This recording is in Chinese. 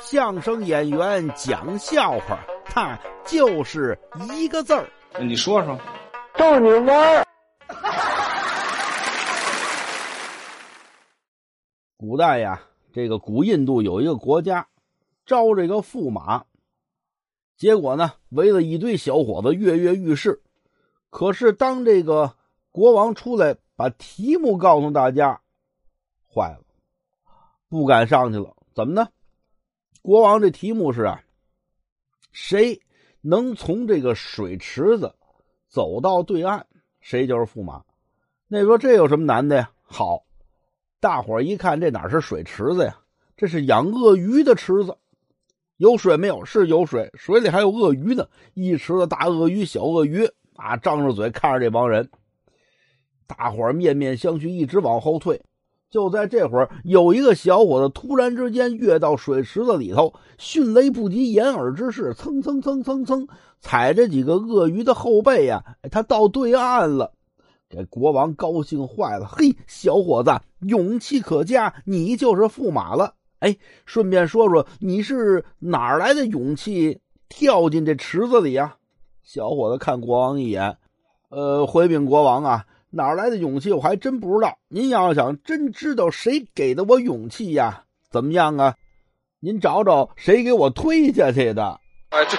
相声演员讲笑话，他就是一个字儿。你说说，逗你玩儿。古代呀，这个古印度有一个国家，招这个驸马，结果呢，围了一堆小伙子跃跃欲试。可是当这个国王出来把题目告诉大家，坏了，不敢上去了。怎么呢？国王这题目是啊，谁能从这个水池子走到对岸，谁就是驸马。那说这有什么难的呀？好。大伙一看，这哪是水池子呀？这是养鳄鱼的池子，有水没有？是有水，水里还有鳄鱼呢。一池子大鳄鱼、小鳄鱼啊，张着嘴看着这帮人。大伙面面相觑，一直往后退。就在这会儿，有一个小伙子突然之间跃到水池子里头，迅雷不及掩耳之势，蹭蹭蹭蹭蹭，踩着几个鳄鱼的后背呀，他到对岸了。给国王高兴坏了，嘿，小伙子，勇气可嘉，你就是驸马了。哎，顺便说说，你是哪来的勇气跳进这池子里呀？小伙子看国王一眼，呃，回禀国王啊，哪来的勇气我还真不知道。您要想真知道谁给的我勇气呀，怎么样啊？您找找谁给我推下去的？哎，对。